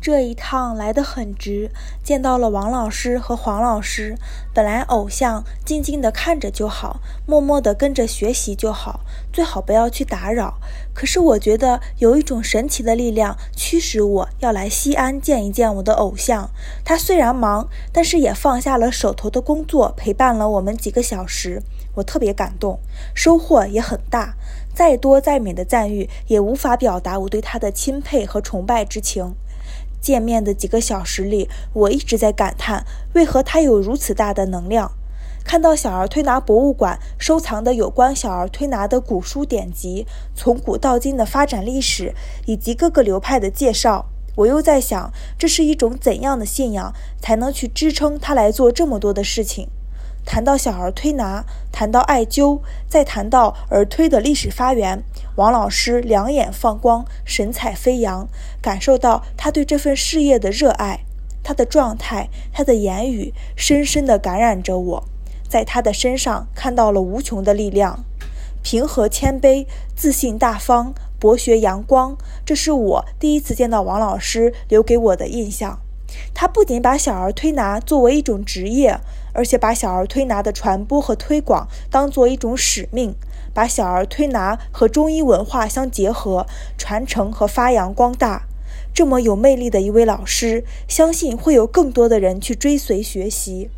这一趟来得很值，见到了王老师和黄老师。本来偶像静静地看着就好，默默地跟着学习就好，最好不要去打扰。可是我觉得有一种神奇的力量驱使我要来西安见一见我的偶像。他虽然忙，但是也放下了手头的工作，陪伴了我们几个小时。我特别感动，收获也很大。再多再美的赞誉，也无法表达我对他的钦佩和崇拜之情。见面的几个小时里，我一直在感叹，为何他有如此大的能量。看到小儿推拿博物馆收藏的有关小儿推拿的古书典籍，从古到今的发展历史，以及各个流派的介绍，我又在想，这是一种怎样的信仰，才能去支撑他来做这么多的事情？谈到小儿推拿，谈到艾灸，再谈到儿推的历史发源，王老师两眼放光，神采飞扬，感受到他对这份事业的热爱，他的状态，他的言语，深深地感染着我，在他的身上看到了无穷的力量，平和谦卑，自信大方，博学阳光，这是我第一次见到王老师留给我的印象。他不仅把小儿推拿作为一种职业，而且把小儿推拿的传播和推广当做一种使命，把小儿推拿和中医文化相结合，传承和发扬光大。这么有魅力的一位老师，相信会有更多的人去追随学习。